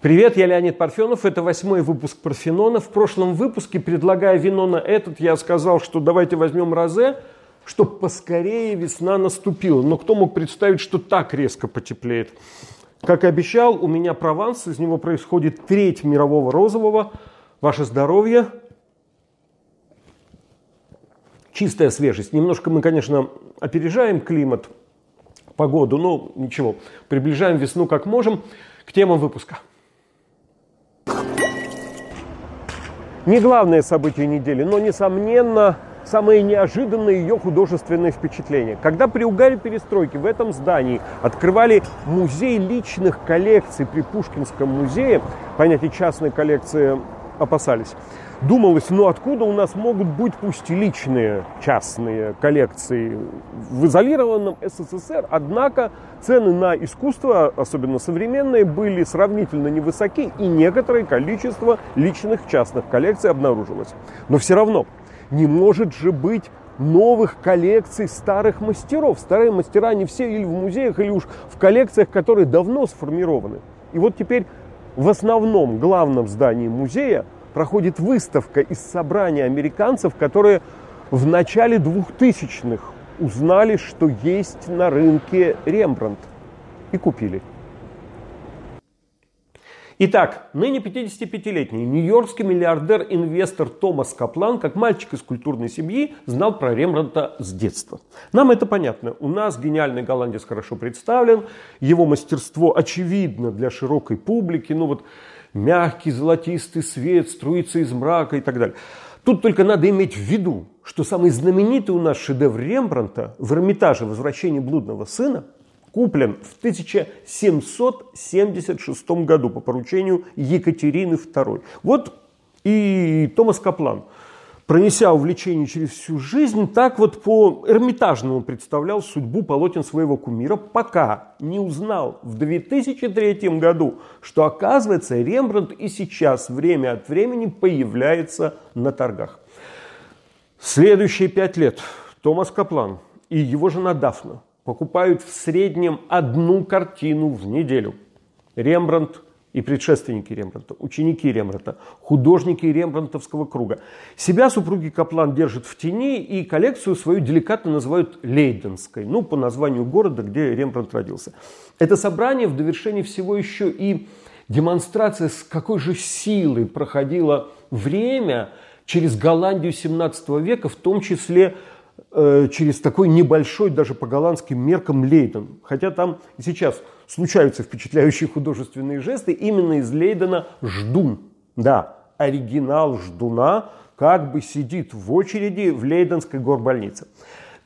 Привет, я Леонид Парфенов, это восьмой выпуск Парфенона. В прошлом выпуске, предлагая вино на этот, я сказал, что давайте возьмем розе, чтобы поскорее весна наступила. Но кто мог представить, что так резко потеплеет? Как и обещал, у меня Прованс, из него происходит треть мирового розового. Ваше здоровье. Чистая свежесть. Немножко мы, конечно, опережаем климат, погоду, но ничего, приближаем весну как можем. К темам выпуска. Не главное событие недели, но, несомненно, самое неожиданное ее художественное впечатление. Когда при угаре перестройки в этом здании открывали музей личных коллекций при Пушкинском музее, понятие частной коллекции опасались, думалось, ну откуда у нас могут быть пусть и личные частные коллекции в изолированном СССР, однако цены на искусство, особенно современные, были сравнительно невысоки, и некоторое количество личных частных коллекций обнаружилось. Но все равно не может же быть новых коллекций старых мастеров. Старые мастера не все или в музеях, или уж в коллекциях, которые давно сформированы. И вот теперь в основном главном здании музея проходит выставка из собрания американцев, которые в начале 2000-х узнали, что есть на рынке Рембрандт и купили. Итак, ныне 55-летний нью-йоркский миллиардер-инвестор Томас Каплан, как мальчик из культурной семьи, знал про Рембранта с детства. Нам это понятно. У нас гениальный голландец хорошо представлен, его мастерство очевидно для широкой публики. Ну вот мягкий золотистый свет струится из мрака и так далее. Тут только надо иметь в виду, что самый знаменитый у нас шедевр Рембранта в Эрмитаже «Возвращение блудного сына» куплен в 1776 году по поручению Екатерины II. Вот и Томас Каплан – пронеся увлечение через всю жизнь, так вот по Эрмитажному представлял судьбу полотен своего кумира, пока не узнал в 2003 году, что оказывается Рембрандт и сейчас время от времени появляется на торгах. Следующие пять лет Томас Каплан и его жена Дафна покупают в среднем одну картину в неделю. Рембрандт и предшественники Рембранта, ученики Рембранта, художники Рембрантовского круга. Себя супруги Каплан держат в тени и коллекцию свою деликатно называют Лейденской, ну, по названию города, где Рембрандт родился. Это собрание в довершении всего еще и демонстрация, с какой же силой проходило время через Голландию 17 века, в том числе через такой небольшой, даже по голландским меркам, Лейден. Хотя там и сейчас случаются впечатляющие художественные жесты. Именно из Лейдена ждун. Да, оригинал ждуна как бы сидит в очереди в Лейденской горбольнице.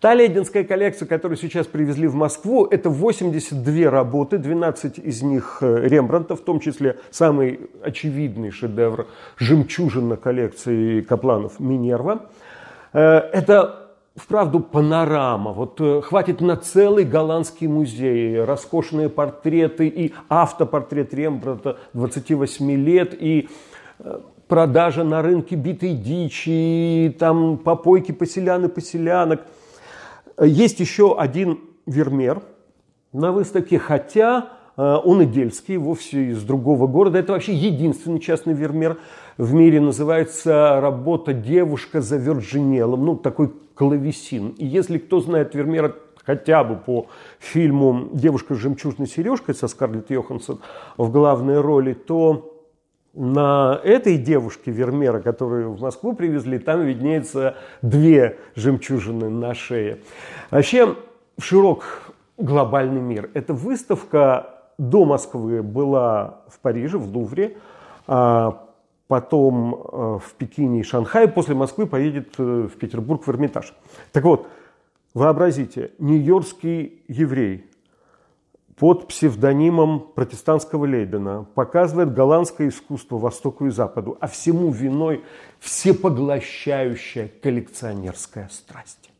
Та лейденская коллекция, которую сейчас привезли в Москву, это 82 работы, 12 из них э, Рембранта, в том числе самый очевидный шедевр «Жемчужина» коллекции Капланов «Минерва». Э, это вправду панорама. Вот э, хватит на целый голландский музей. Роскошные портреты и автопортрет Рембрандта 28 лет, и э, продажа на рынке битой дичи, и там попойки поселян и поселянок. Есть еще один Вермер на выставке, хотя э, он идельский, вовсе из другого города. Это вообще единственный частный Вермер в мире. Называется работа «Девушка за Вирджинелом». Ну, такой клавесин. И если кто знает Вермеера хотя бы по фильму «Девушка с жемчужной сережкой» со Скарлетт Йоханссон в главной роли, то на этой девушке Вермера, которую в Москву привезли, там виднеется две жемчужины на шее. Вообще, широк глобальный мир. Эта выставка до Москвы была в Париже, в Лувре. А потом э, в Пекине и Шанхае, после Москвы поедет э, в Петербург в Эрмитаж. Так вот, вообразите, нью-йоркский еврей под псевдонимом протестантского Лейдена показывает голландское искусство Востоку и Западу, а всему виной всепоглощающая коллекционерская страсть.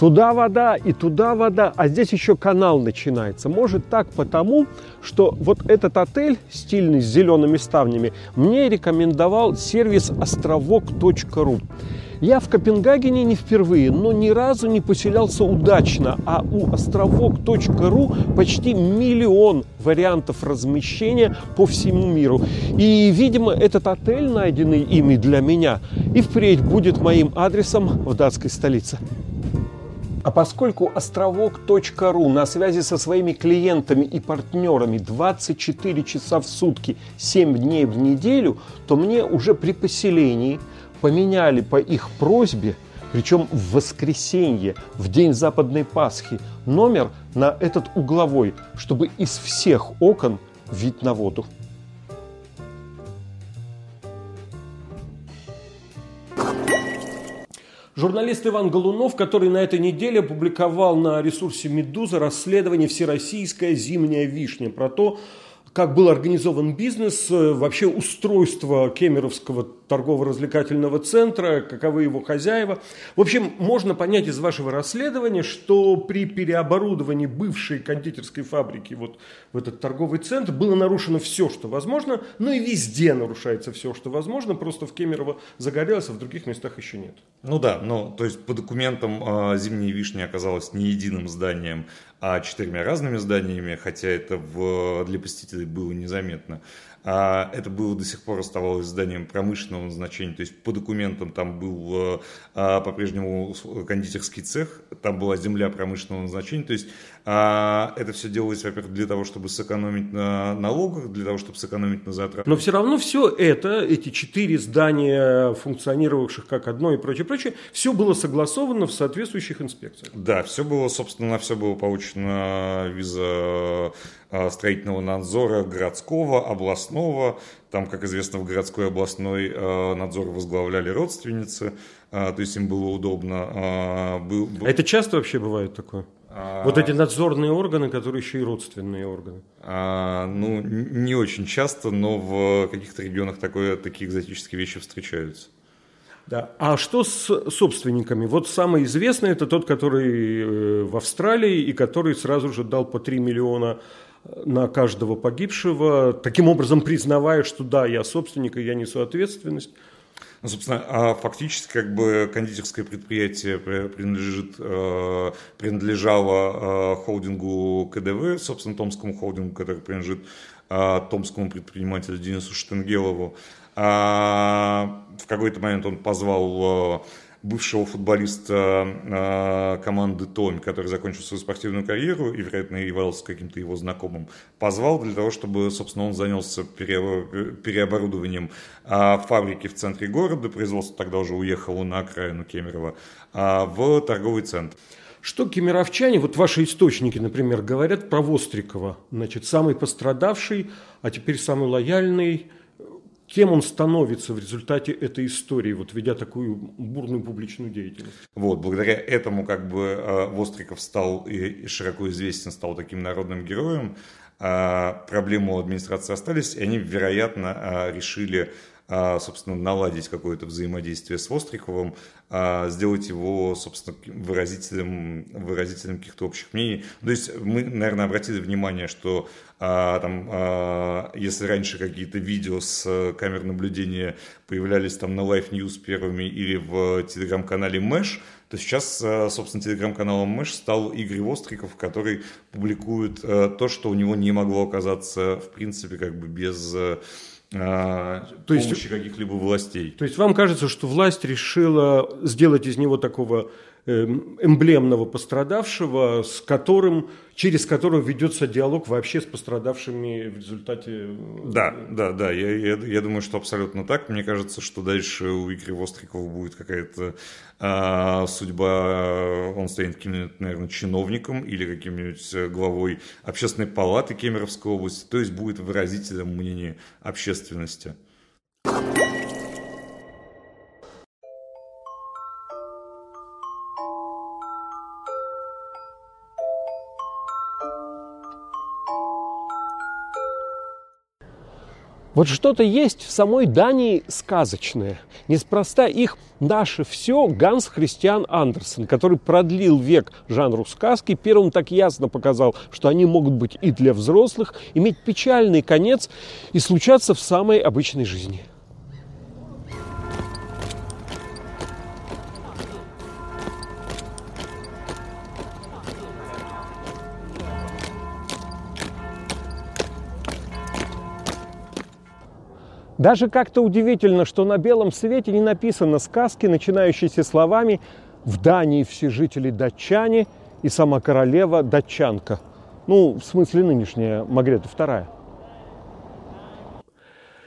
Туда вода и туда вода, а здесь еще канал начинается. Может так потому, что вот этот отель, стильный, с зелеными ставнями, мне рекомендовал сервис островок.ру. Я в Копенгагене не впервые, но ни разу не поселялся удачно, а у островок.ру почти миллион вариантов размещения по всему миру. И, видимо, этот отель, найденный ими для меня, и впредь будет моим адресом в датской столице. А поскольку островок.ру на связи со своими клиентами и партнерами 24 часа в сутки, 7 дней в неделю, то мне уже при поселении поменяли по их просьбе, причем в воскресенье, в день Западной Пасхи, номер на этот угловой, чтобы из всех окон вид на воду. Журналист Иван Голунов, который на этой неделе опубликовал на ресурсе «Медуза» расследование «Всероссийская зимняя вишня» про то, как был организован бизнес, э, вообще устройство Кемеровского торгово-развлекательного центра, каковы его хозяева. В общем, можно понять из вашего расследования, что при переоборудовании бывшей кондитерской фабрики вот в этот торговый центр было нарушено все, что возможно, но и везде нарушается все, что возможно, просто в Кемерово загорелось, а в других местах еще нет. Ну да, ну то есть по документам э, «Зимняя вишня» оказалась не единым зданием, а четырьмя разными зданиями, хотя это в, для посетителей было незаметно. А это было до сих пор оставалось зданием промышленного назначения, то есть по документам там был э, а, по-прежнему кондитерский цех, там была земля промышленного назначения, то есть это все делалось, во-первых, для того, чтобы сэкономить на налогах, для того, чтобы сэкономить на затратах. Но все равно все это, эти четыре здания, функционировавших как одно и прочее, прочее, все было согласовано в соответствующих инспекциях. Да, все было, собственно, все было получено виза а, строительного надзора городского, областного. Там, как известно, в городской областной а, надзор возглавляли родственницы, то есть им было удобно. Был, был... А это часто вообще бывает такое? А... Вот эти надзорные органы, которые еще и родственные органы. А, ну, не очень часто, но в каких-то регионах такое, такие экзотические вещи встречаются. Да. А что с собственниками? Вот самый известный это тот, который э, в Австралии и который сразу же дал по 3 миллиона э, на каждого погибшего, таким образом признавая, что да, я собственник и я несу ответственность. Ну, собственно, а фактически как бы кондитерское предприятие принадлежит, э, принадлежало э, холдингу КДВ, собственно, Томскому холдингу, который принадлежит э, томскому предпринимателю Денису Штенгелову. А в какой-то момент он позвал бывшего футболиста э, команды Томь, который закончил свою спортивную карьеру и, вероятно, являлся каким-то его знакомым, позвал для того, чтобы, собственно, он занялся переоборудованием э, фабрики в центре города, производство тогда уже уехало на окраину Кемерово, э, в торговый центр. Что кемеровчане, вот ваши источники, например, говорят про Вострикова, значит, самый пострадавший, а теперь самый лояльный, кем он становится в результате этой истории, вот ведя такую бурную публичную деятельность. Вот, благодаря этому как бы э, Востриков стал и широко известен, стал таким народным героем. А проблемы у администрации остались, и они, вероятно, э, решили собственно, наладить какое-то взаимодействие с Востриковым, а, сделать его, собственно, выразителем, выразителем каких-то общих мнений. То есть мы, наверное, обратили внимание, что а, там, если раньше какие-то видео с камер наблюдения появлялись там на Life News первыми или в телеграм-канале Мэш, то сейчас, собственно, телеграм-каналом Мэш стал Игорь Востриков, который публикует то, что у него не могло оказаться, в принципе, как бы без а, то есть, помощи каких-либо властей. То есть вам кажется, что власть решила сделать из него такого эмблемного пострадавшего, с которым, через которого ведется диалог вообще с пострадавшими в результате... Э, да, да, да, я, я, я думаю, что абсолютно так. Мне кажется, что дальше у Игоря Вострикова будет какая-то а, судьба, он станет каким-нибудь, наверное, чиновником или каким-нибудь э, главой общественной палаты Кемеровской области, то есть будет выразителем мнения общественности. Вот что-то есть в самой Дании сказочное. Неспроста их «Наше все» Ганс Христиан Андерсен, который продлил век жанру сказки, первым так ясно показал, что они могут быть и для взрослых, иметь печальный конец и случаться в самой обычной жизни. Даже как-то удивительно, что на белом свете не написано сказки, начинающиеся словами «В Дании все жители датчане» и «Сама королева датчанка». Ну, в смысле нынешняя Магрета II.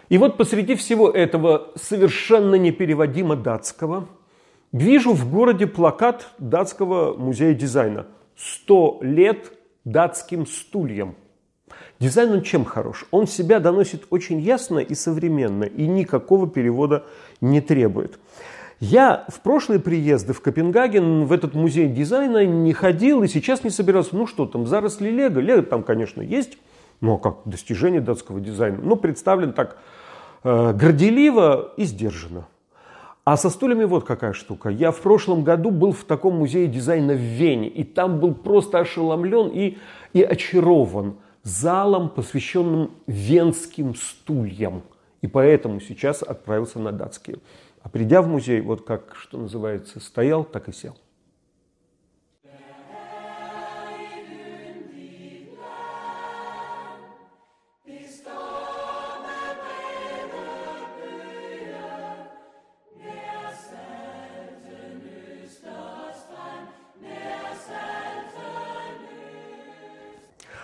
И вот посреди всего этого совершенно непереводимо датского вижу в городе плакат датского музея дизайна «100 лет датским стульям». Дизайн он чем хорош? Он себя доносит очень ясно и современно, и никакого перевода не требует. Я в прошлые приезды в Копенгаген в этот музей дизайна не ходил и сейчас не собирался. Ну что там, заросли Лего? Лего там, конечно, есть, но как достижение датского дизайна. Но представлен так э, горделиво и сдержанно. А со стульями вот какая штука. Я в прошлом году был в таком музее дизайна в Вене, и там был просто ошеломлен и, и очарован залом, посвященным венским стульям. И поэтому сейчас отправился на датские. А придя в музей, вот как, что называется, стоял, так и сел.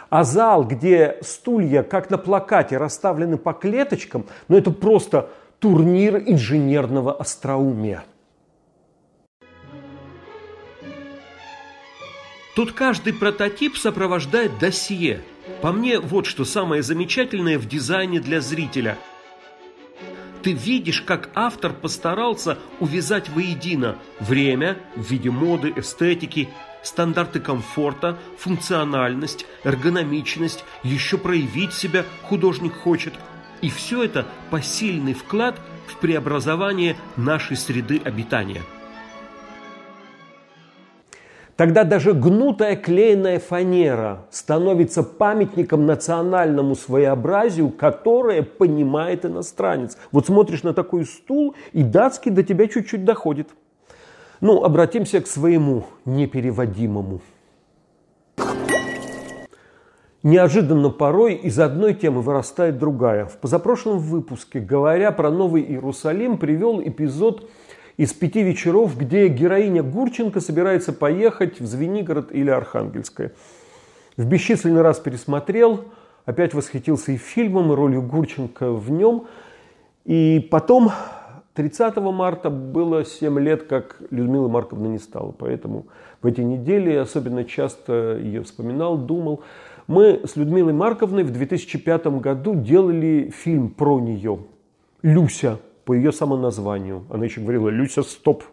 А зал, где стулья, как на плакате, расставлены по клеточкам, ну это просто турнир инженерного остроумия. Тут каждый прототип сопровождает досье. По мне, вот что самое замечательное в дизайне для зрителя. Ты видишь, как автор постарался увязать воедино время в виде моды, эстетики, стандарты комфорта, функциональность, эргономичность, еще проявить себя художник хочет. И все это посильный вклад в преобразование нашей среды обитания. Тогда даже гнутая клееная фанера становится памятником национальному своеобразию, которое понимает иностранец. Вот смотришь на такой стул, и датский до тебя чуть-чуть доходит. Ну, обратимся к своему непереводимому. Неожиданно порой из одной темы вырастает другая. В позапрошлом выпуске, говоря про Новый Иерусалим, привел эпизод из пяти вечеров, где героиня Гурченко собирается поехать в Звенигород или Архангельское. В бесчисленный раз пересмотрел, опять восхитился и фильмом, и ролью Гурченко в нем. И потом 30 марта было 7 лет, как Людмила Марковна не стала. Поэтому в эти недели особенно часто ее вспоминал, думал. Мы с Людмилой Марковной в 2005 году делали фильм про нее. «Люся» по ее самоназванию. Она еще говорила «Люся, стоп!»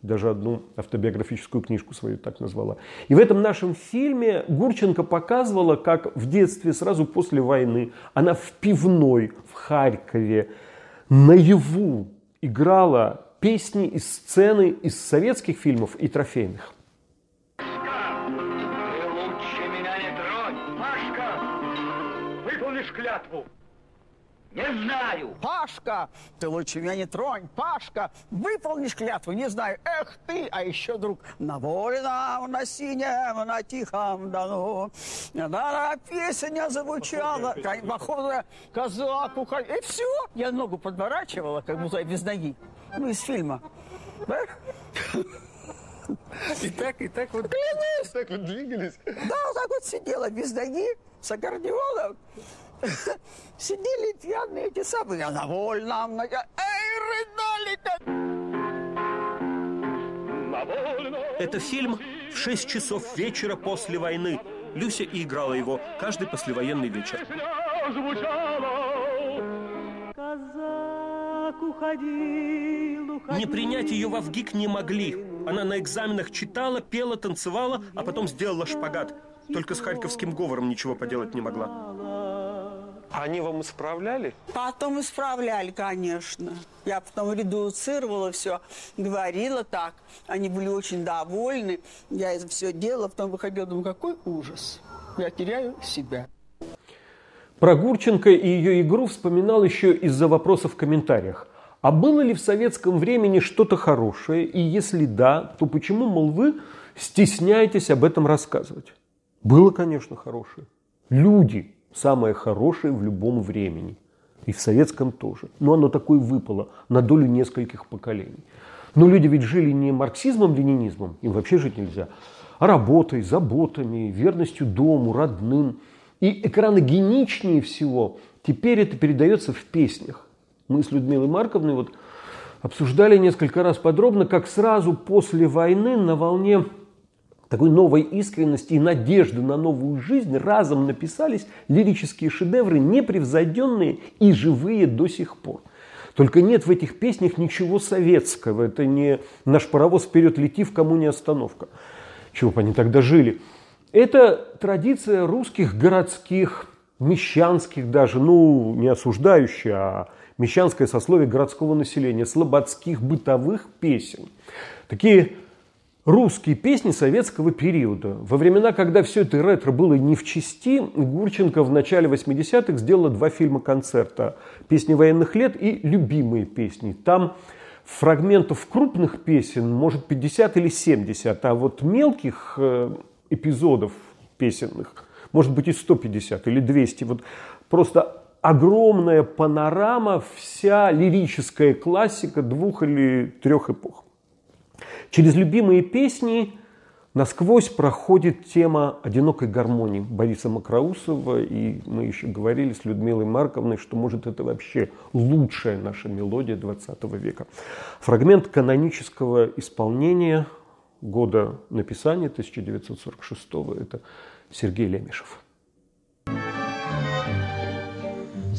Даже одну автобиографическую книжку свою так назвала. И в этом нашем фильме Гурченко показывала, как в детстве, сразу после войны, она в пивной в Харькове наяву играла песни и сцены из советских фильмов и трофейных. клятву? Не знаю. Пашка, ты лучше меня не тронь. Пашка, выполнишь клятву? Не знаю. Эх ты, а еще, друг, на воле нам, на синем, на тихом дону. Да, песня звучала. Походу, казак, уходи. И все. Я ногу подворачивала, как будто без ноги. Ну, из фильма. Да? И так, и так вот. Клянусь. Так вот двигались. Да, вот так вот сидела без ноги с аккордеоном. Сидели пьяные эти самые, на вольном, эй, рыдали Это фильм в 6 часов вечера после войны. Люся и играла его каждый послевоенный вечер. Не принять ее в Авгик не могли. Она на экзаменах читала, пела, танцевала, а потом сделала шпагат. Только с харьковским говором ничего поделать не могла. А они вам исправляли? Потом исправляли, конечно. Я потом редуцировала все, говорила так. Они были очень довольны. Я это все делала, потом выходила, думаю, какой ужас. Я теряю себя. Про Гурченко и ее игру вспоминал еще из-за вопросов в комментариях. А было ли в советском времени что-то хорошее? И если да, то почему, мол, вы стесняетесь об этом рассказывать? Было, конечно, хорошее. Люди, самое хорошее в любом времени. И в советском тоже. Но оно такое выпало на долю нескольких поколений. Но люди ведь жили не марксизмом, ленинизмом, им вообще жить нельзя, а работой, заботами, верностью дому, родным. И экраногеничнее всего теперь это передается в песнях. Мы с Людмилой Марковной вот обсуждали несколько раз подробно, как сразу после войны на волне такой новой искренности и надежды на новую жизнь разом написались лирические шедевры, непревзойденные и живые до сих пор. Только нет в этих песнях ничего советского. Это не наш паровоз вперед лети, в кому не остановка. Чего бы они тогда жили? Это традиция русских городских, мещанских даже, ну, не осуждающая, а мещанское сословие городского населения, слободских бытовых песен. Такие русские песни советского периода. Во времена, когда все это ретро было не в чести, Гурченко в начале 80-х сделала два фильма-концерта «Песни военных лет» и «Любимые песни». Там фрагментов крупных песен, может, 50 или 70, а вот мелких э, эпизодов песенных, может быть, и 150 или 200. Вот просто огромная панорама, вся лирическая классика двух или трех эпох. Через любимые песни насквозь проходит тема одинокой гармонии Бориса Макроусова, и мы еще говорили с Людмилой Марковной, что может это вообще лучшая наша мелодия 20 века. Фрагмент канонического исполнения года написания 1946 это Сергей Лемешев.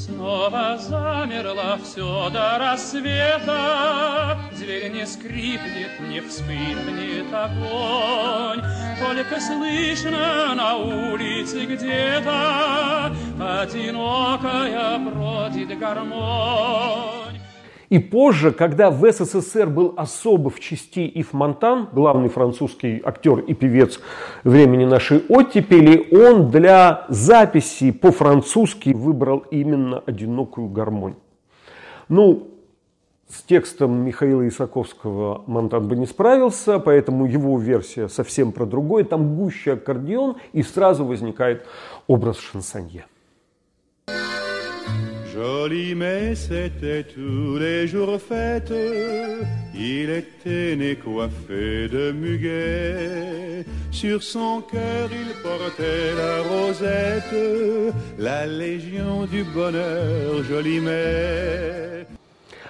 Снова замерло все до рассвета, Зверь не скрипнет, не вспыхнет огонь, Только слышно на улице где-то Одинокая бродит гармонь. И позже, когда в СССР был особо в части Ив Монтан, главный французский актер и певец времени нашей оттепели, он для записи по-французски выбрал именно «Одинокую гармонь». Ну, с текстом Михаила Исаковского Монтан бы не справился, поэтому его версия совсем про другое. Там гуще аккордеон, и сразу возникает образ шансонье. Joli mais c'était tous les jours fête, il était né coiffé de muguet, sur son cœur il portait la rosette, la légion du bonheur, joli mais.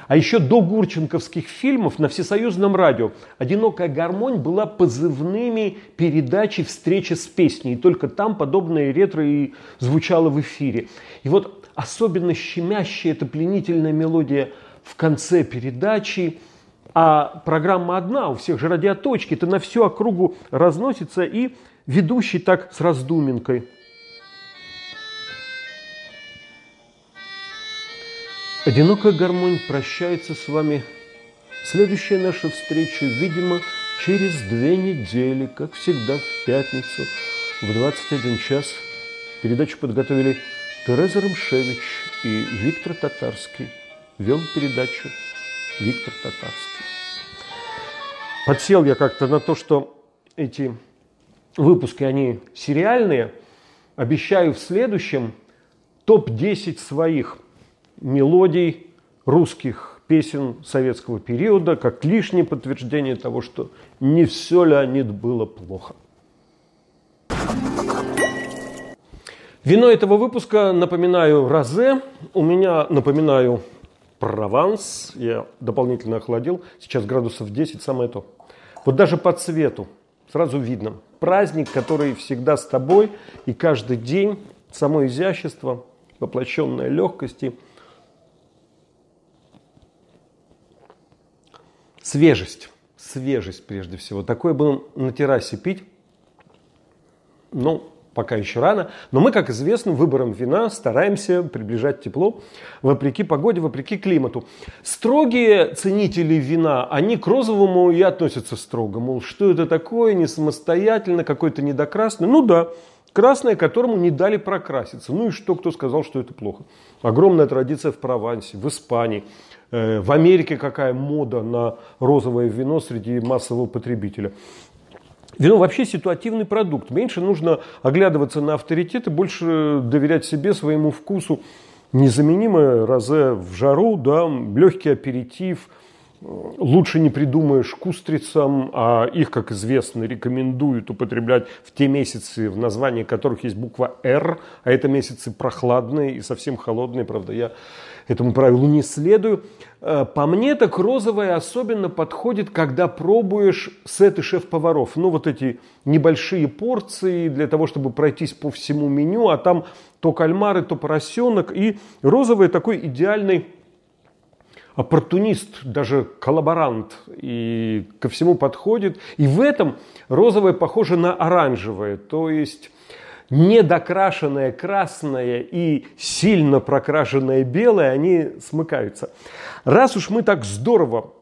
А еще до гурченковских фильмов на всесоюзном радио «Одинокая гармонь» была позывными передачи «Встреча с песней». И только там подобное ретро и звучало в эфире. И вот особенно щемящая эта пленительная мелодия в конце передачи, а программа одна, у всех же радиоточки, это на всю округу разносится, и ведущий так с раздуминкой. Одинокая гармонь прощается с вами. Следующая наша встреча, видимо, через две недели, как всегда в пятницу в 21 час. Передачу подготовили Тереза Рамшевич и Виктор Татарский. Вел передачу Виктор Татарский. Подсел я как-то на то, что эти выпуски, они сериальные. Обещаю в следующем топ-10 своих мелодий русских песен советского периода, как лишнее подтверждение того, что не все Леонид было плохо. Вино этого выпуска, напоминаю, розе. У меня, напоминаю, Прованс. Я дополнительно охладил. Сейчас градусов 10, самое то. Вот даже по цвету сразу видно. Праздник, который всегда с тобой. И каждый день само изящество, воплощенное легкости. Свежесть. Свежесть прежде всего. Такое бы на террасе пить. Ну, пока еще рано. Но мы, как известно, выбором вина стараемся приближать тепло вопреки погоде, вопреки климату. Строгие ценители вина, они к розовому и относятся строго. Мол, что это такое, не самостоятельно, какой-то недокрасный. Ну да, красное, которому не дали прокраситься. Ну и что, кто сказал, что это плохо? Огромная традиция в Провансе, в Испании. Э, в Америке какая мода на розовое вино среди массового потребителя. Вино вообще ситуативный продукт. Меньше нужно оглядываться на авторитеты, больше доверять себе, своему вкусу. незаменимое розе в жару, да, легкий аперитив – лучше не придумаешь к устрицам, а их, как известно, рекомендуют употреблять в те месяцы, в названии которых есть буква «Р», а это месяцы прохладные и совсем холодные, правда, я этому правилу не следую. Э, по мне, так розовое особенно подходит, когда пробуешь сеты шеф-поваров. Ну, вот эти небольшие порции для того, чтобы пройтись по всему меню, а там то кальмары, то поросенок. И розовый такой идеальный оппортунист, даже коллаборант, и ко всему подходит. И в этом розовое похоже на оранжевое, то есть недокрашенное красное и сильно прокрашенное белое, они смыкаются. Раз уж мы так здорово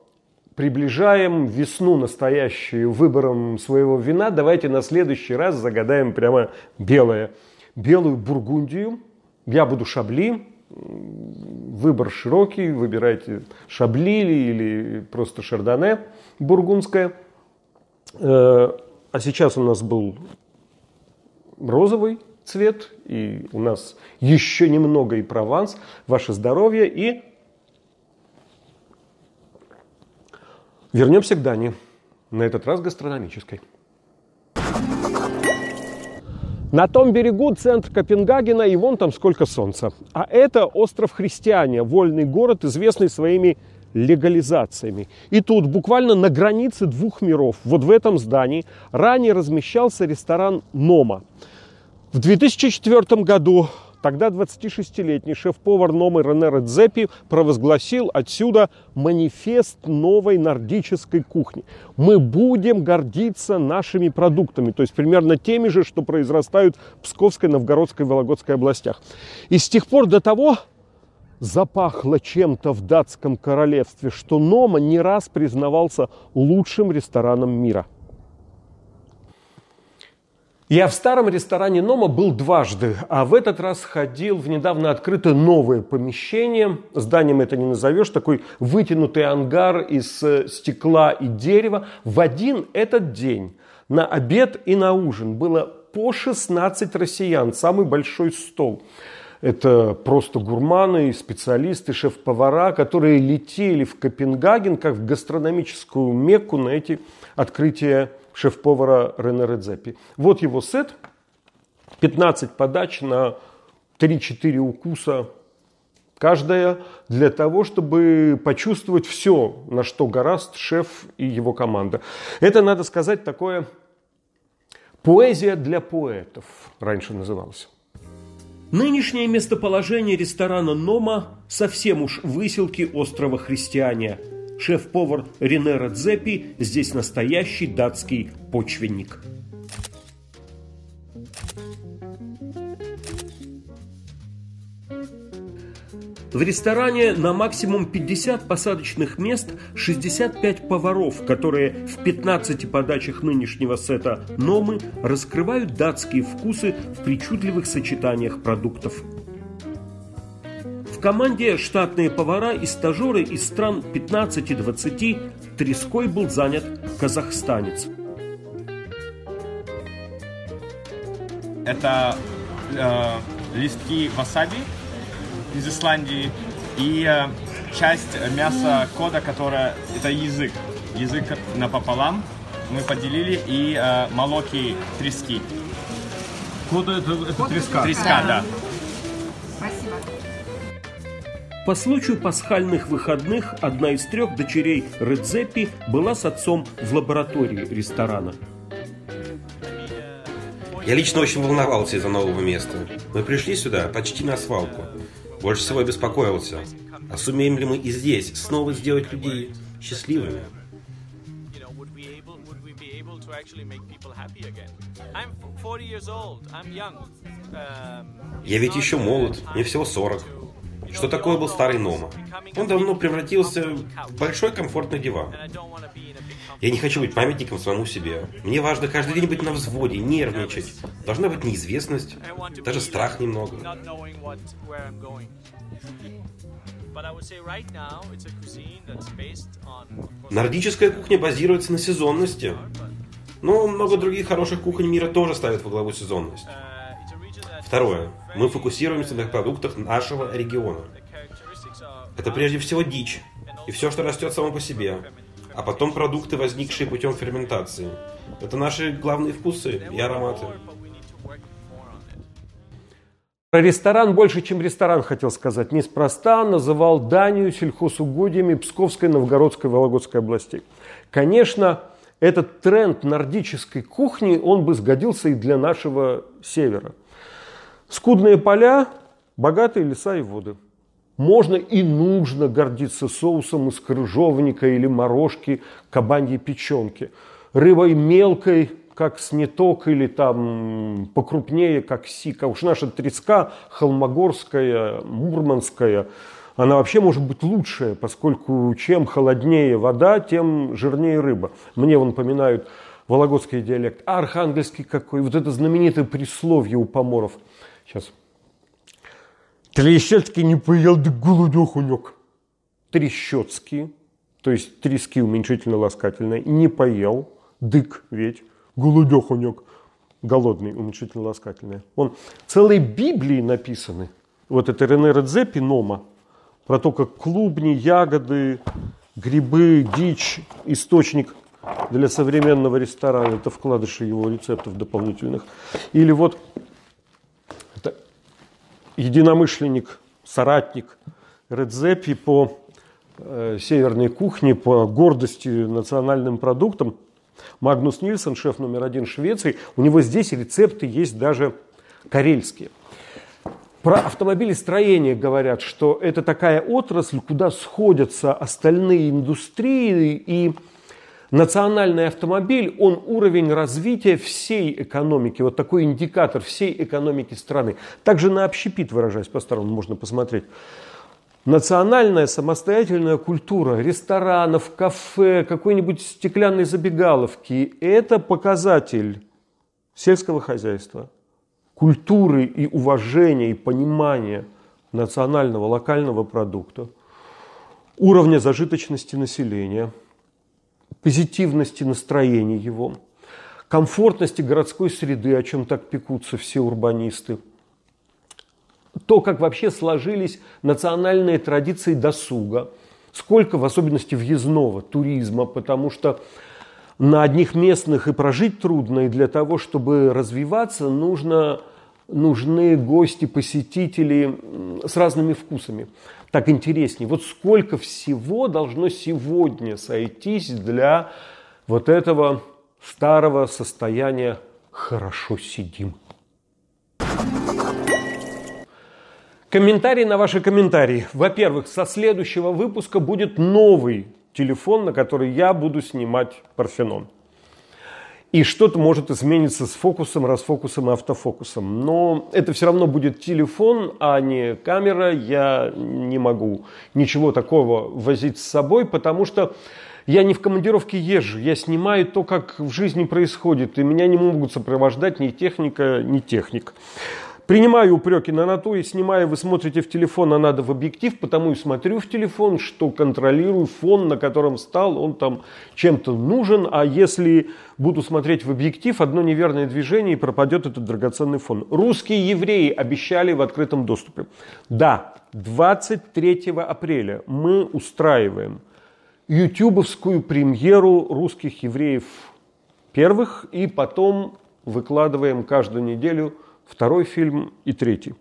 приближаем весну настоящую выбором своего вина, давайте на следующий раз загадаем прямо белое. Белую бургундию, я буду шабли, выбор широкий, выбирайте шабли или просто шардоне бургундское. Э, а сейчас у нас был розовый цвет, и у нас еще немного и прованс. Ваше здоровье и вернемся к Дании, на этот раз гастрономической. На том берегу центр Копенгагена, и вон там сколько солнца. А это остров Христиане, вольный город, известный своими легализациями. И тут буквально на границе двух миров, вот в этом здании, ранее размещался ресторан «Нома». В 2004 году Тогда 26-летний шеф-повар Номы Рене Редзепи провозгласил отсюда манифест новой нордической кухни. Мы будем гордиться нашими продуктами, то есть примерно теми же, что произрастают в Псковской, Новгородской, Вологодской областях. И с тех пор до того запахло чем-то в датском королевстве, что Нома не раз признавался лучшим рестораном мира – я в старом ресторане Нома был дважды, а в этот раз ходил в недавно открытое новое помещение. Зданием это не назовешь, такой вытянутый ангар из э, стекла и дерева. В один этот день на обед и на ужин было по 16 россиян, самый большой стол. Это просто гурманы, специалисты, шеф-повара, которые летели в Копенгаген, как в гастрономическую мекку на эти открытия шеф-повара Рене Редзепи. Вот его сет. 15 подач на 3-4 укуса каждая для того, чтобы почувствовать все, на что гораст шеф и его команда. Это, надо сказать, такое поэзия для поэтов раньше называлось. Нынешнее местоположение ресторана «Нома» совсем уж выселки острова Христиания – Шеф-повар Рене Радзепи здесь настоящий датский почвенник. В ресторане на максимум 50 посадочных мест 65 поваров, которые в 15 подачах нынешнего сета «Номы» раскрывают датские вкусы в причудливых сочетаниях продуктов команде штатные повара и стажеры из стран 15-20 треской был занят казахстанец. Это э, листки васаби из Исландии и э, часть мяса кода, которая это язык. Язык напополам мы поделили и э, молоки трески. Кода это, это треска. Треска, да. По случаю пасхальных выходных одна из трех дочерей Редзеппи была с отцом в лаборатории ресторана. Я лично очень волновался из-за нового места. Мы пришли сюда почти на свалку. Больше всего я беспокоился. А сумеем ли мы и здесь снова сделать людей счастливыми? Я ведь еще молод, мне всего 40. Что такое был старый Нома? Он давно превратился в большой комфортный диван. Я не хочу быть памятником самому себе. Мне важно каждый день быть на взводе, нервничать. Должна быть неизвестность, даже страх немного. Нордическая кухня базируется на сезонности. Но много других хороших кухонь мира тоже ставят во главу сезонность. Второе. Мы фокусируемся на продуктах нашего региона. Это прежде всего дичь и все, что растет само по себе, а потом продукты, возникшие путем ферментации. Это наши главные вкусы и ароматы. Про ресторан больше, чем ресторан, хотел сказать. Неспроста называл Данию сельхозугодьями Псковской, Новгородской, Вологодской областей. Конечно, этот тренд нордической кухни, он бы сгодился и для нашего севера. Скудные поля, богатые леса и воды. Можно и нужно гордиться соусом из крыжовника или морожки кабаньей печенки. Рыбой мелкой, как сниток, или там покрупнее, как сика. Уж наша треска холмогорская, мурманская, она вообще может быть лучшая, поскольку чем холоднее вода, тем жирнее рыба. Мне вон напоминают вологодский диалект. А архангельский какой? Вот это знаменитое присловие у поморов. Сейчас. Трещецкий не поел, да голодехунек. Трещецкий, то есть трески уменьшительно ласкательное, не поел, дык ведь, голодехунек, голодный, уменьшительно ласкательное. Он целой Библии написаны. Вот это Рене Редзепи, Нома, про то, как клубни, ягоды, грибы, дичь, источник для современного ресторана. Это вкладыши его рецептов дополнительных. Или вот единомышленник, соратник Редзепи по э, северной кухне, по гордости национальным продуктам. Магнус Нильсон, шеф номер один Швеции, у него здесь рецепты есть даже карельские. Про автомобилестроение говорят, что это такая отрасль, куда сходятся остальные индустрии, и Национальный автомобиль, он уровень развития всей экономики, вот такой индикатор всей экономики страны. Также на общепит, выражаясь по-старому, можно посмотреть. Национальная самостоятельная культура ресторанов, кафе, какой-нибудь стеклянной забегаловки – это показатель сельского хозяйства, культуры и уважения и понимания национального локального продукта, уровня зажиточности населения – позитивности настроения его, комфортности городской среды, о чем так пекутся все урбанисты, то, как вообще сложились национальные традиции досуга, сколько, в особенности въездного туризма, потому что на одних местных и прожить трудно, и для того, чтобы развиваться, нужно, нужны гости, посетители с разными вкусами так интереснее. Вот сколько всего должно сегодня сойтись для вот этого старого состояния «хорошо сидим». Комментарии на ваши комментарии. Во-первых, со следующего выпуска будет новый телефон, на который я буду снимать Парфенон. И что-то может измениться с фокусом, расфокусом и автофокусом. Но это все равно будет телефон, а не камера. Я не могу ничего такого возить с собой, потому что я не в командировке езжу, я снимаю то, как в жизни происходит, и меня не могут сопровождать ни техника, ни техник. Принимаю упреки на натуре, снимаю, вы смотрите в телефон, а надо в объектив, потому и смотрю в телефон, что контролирую фон, на котором стал, он там чем-то нужен, а если буду смотреть в объектив, одно неверное движение и пропадет этот драгоценный фон. Русские евреи обещали в открытом доступе. Да, 23 апреля мы устраиваем ютубовскую премьеру русских евреев первых и потом выкладываем каждую неделю второй фильм и третий.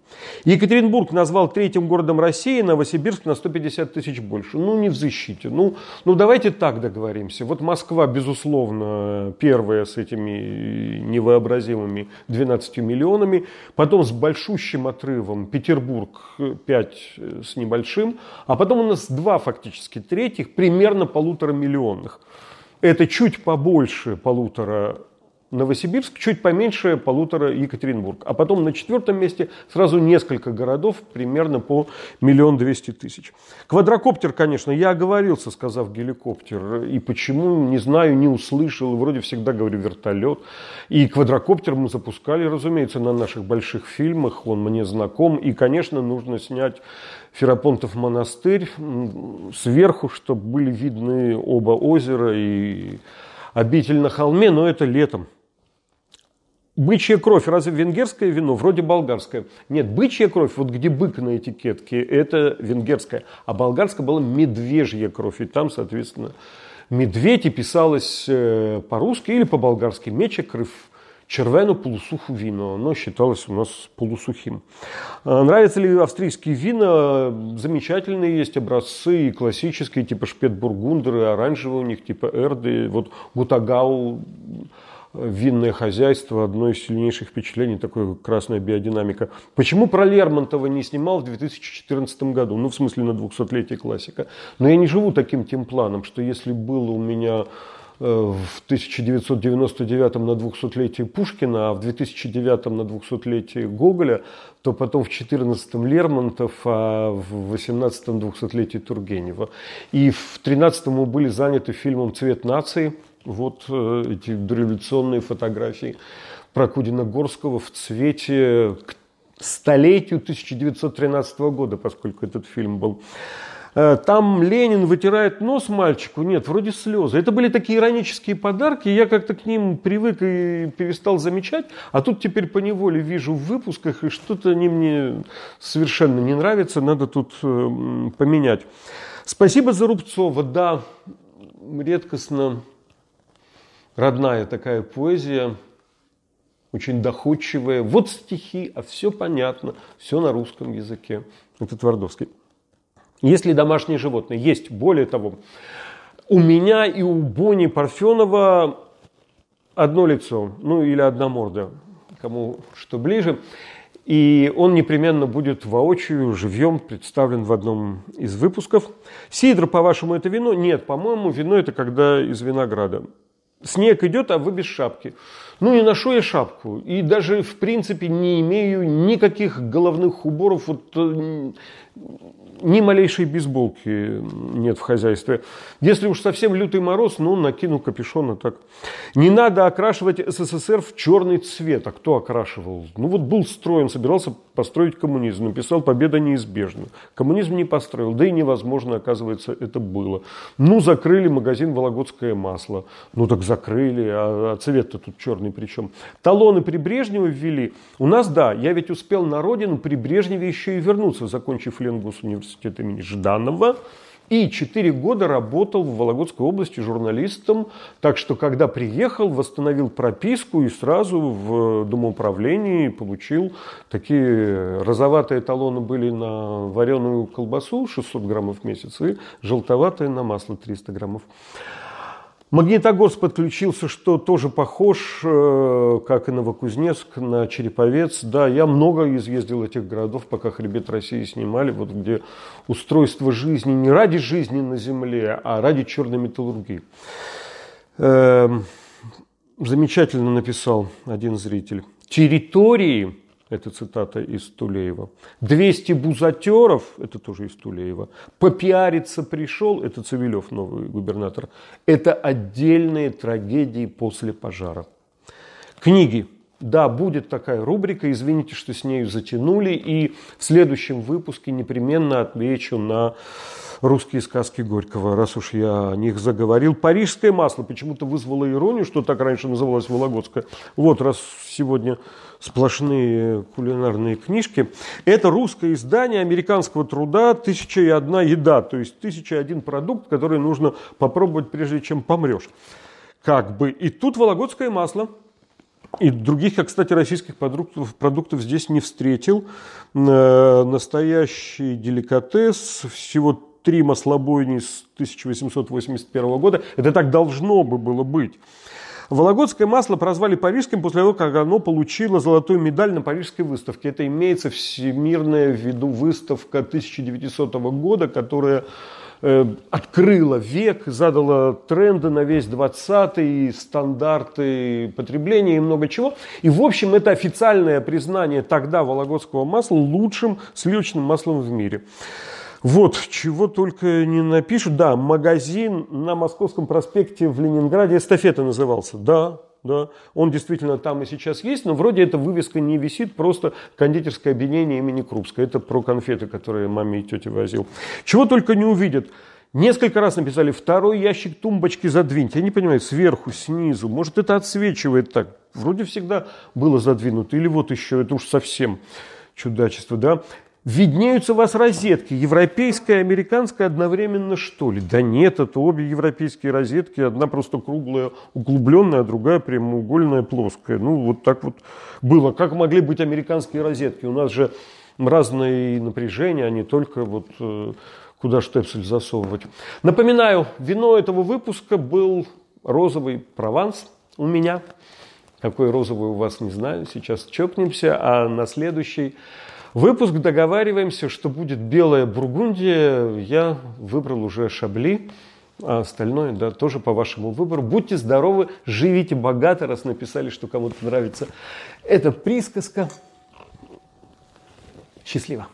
Екатеринбург назвал третьим городом России, Новосибирск на 150 тысяч больше. Ну, не в защите. Ну, ну, давайте так договоримся. Вот Москва, безусловно, первая с этими невообразимыми 12 миллионами. Потом с большущим отрывом Петербург 5 с небольшим. А потом у нас два фактически третьих, примерно полутора миллионных. Это чуть побольше полутора Новосибирск, чуть поменьше полутора Екатеринбург. А потом на четвертом месте сразу несколько городов, примерно по миллион двести тысяч. Квадрокоптер, конечно, я оговорился, сказав геликоптер. И почему, не знаю, не услышал. Вроде всегда говорю вертолет. И квадрокоптер мы запускали, разумеется, на наших больших фильмах. Он мне знаком. И, конечно, нужно снять Ферапонтов монастырь сверху, чтобы были видны оба озера и обитель на холме, но это летом. Бычья кровь, разве венгерское вино? Вроде болгарское. Нет, бычья кровь, вот где бык на этикетке, это венгерская. А болгарская была медвежья кровь. И там, соответственно, медведь и писалось э, по-русски или по-болгарски. Меча крыв червену полусуху вино. Оно считалось у нас полусухим. А нравятся ли австрийские вина? Замечательные есть образцы, и классические, типа Шпетбургундеры, оранжевые у них, типа Эрды. Вот Гутагау винное хозяйство, одно из сильнейших впечатлений, такое красная биодинамика. Почему про Лермонтова не снимал в 2014 году? Ну, в смысле, на 200-летие классика. Но я не живу таким тем планом, что если было у меня э, в 1999 на 200-летие Пушкина, а в 2009 на 200-летие Гоголя, то потом в 14 Лермонтов, а в 18 200-летие Тургенева. И в 13 мы были заняты фильмом «Цвет нации», вот э, эти дореволюционные фотографии Прокудина Горского в цвете к столетию 1913 года, поскольку этот фильм был. Э, там Ленин вытирает нос мальчику, нет, вроде слезы. Это были такие иронические подарки, я как-то к ним привык и перестал замечать, а тут теперь по неволе вижу в выпусках, и что-то они мне совершенно не нравятся, надо тут э, поменять. Спасибо за Рубцова, да, редкостно родная такая поэзия, очень доходчивая. Вот стихи, а все понятно, все на русском языке. Это Твардовский. Есть ли домашние животные? Есть. Более того, у меня и у Бони Парфенова одно лицо, ну или одна морда, кому что ближе. И он непременно будет воочию, живьем представлен в одном из выпусков. Сидр, по-вашему, это вино? Нет, по-моему, вино это когда из винограда. Снег идет, а вы без шапки. Ну и ношу я шапку. И даже в принципе не имею никаких головных уборов. Вот, э, ни малейшей бейсболки нет в хозяйстве. Если уж совсем лютый мороз, ну, накину капюшон и так. Не надо окрашивать СССР в черный цвет. А кто окрашивал? Ну, вот был строен, собирался построить коммунизм. Написал «Победа неизбежна». Коммунизм не построил, да и невозможно, оказывается, это было. Ну, закрыли магазин «Вологодское масло». Ну, так закрыли, а, а цвет-то тут черный причем. Талоны при Брежневе ввели. У нас, да, я ведь успел на родину при Брежневе еще и вернуться, закончив Ленгус университет имени Жданова. И четыре года работал в Вологодской области журналистом. Так что, когда приехал, восстановил прописку и сразу в домоуправлении получил такие розоватые талоны были на вареную колбасу 600 граммов в месяц и желтоватые на масло 300 граммов. Магнитогорск подключился, что тоже похож, э, как и Новокузнецк, на Череповец. Да, я много изъездил этих городов, пока «Хребет России» снимали, вот где устройство жизни не ради жизни на земле, а ради черной металлургии. Эм, замечательно написал один зритель. Территории это цитата из Тулеева. 200 бузатеров, это тоже из Тулеева. Попиариться пришел, это Цивилев, новый губернатор. Это отдельные трагедии после пожара. Книги. Да, будет такая рубрика, извините, что с нею затянули. И в следующем выпуске непременно отвечу на русские сказки Горького, раз уж я о них заговорил. Парижское масло почему-то вызвало иронию, что так раньше называлось Вологодское. Вот, раз сегодня сплошные кулинарные книжки. Это русское издание американского труда «Тысяча и одна еда», то есть тысяча и один продукт, который нужно попробовать, прежде чем помрешь. Как бы. И тут вологодское масло. И других, я, кстати, российских продуктов, продуктов здесь не встретил. Э, настоящий деликатес. Всего три маслобойни с 1881 года. Это так должно бы было быть. Вологодское масло прозвали парижским после того, как оно получило золотую медаль на парижской выставке. Это имеется всемирная в виду выставка 1900 года, которая э, открыла век, задала тренды на весь 20-й, стандарты потребления и много чего. И, в общем, это официальное признание тогда вологодского масла лучшим сливочным маслом в мире. Вот, чего только не напишут. Да, магазин на Московском проспекте в Ленинграде, эстафета назывался. Да, да, он действительно там и сейчас есть, но вроде эта вывеска не висит, просто кондитерское объединение имени Крупска. Это про конфеты, которые маме и тете возил. Чего только не увидят. Несколько раз написали, второй ящик тумбочки задвиньте. Я не понимаю, сверху, снизу. Может, это отсвечивает так. вроде всегда было задвинуто. Или вот еще, это уж совсем чудачество, да. Виднеются у вас розетки, европейская и американская одновременно, что ли? Да нет, это обе европейские розетки, одна просто круглая, углубленная, а другая прямоугольная, плоская. Ну, вот так вот было. Как могли быть американские розетки? У нас же разные напряжения, а не только вот э, куда штепсель засовывать. Напоминаю, вино этого выпуска был розовый прованс у меня. Какой розовый у вас, не знаю. Сейчас чокнемся, а на следующий выпуск договариваемся, что будет белая бургундия. Я выбрал уже шабли, а остальное, да, тоже по вашему выбору. Будьте здоровы, живите богато, раз написали, что кому-то нравится эта присказка. Счастливо.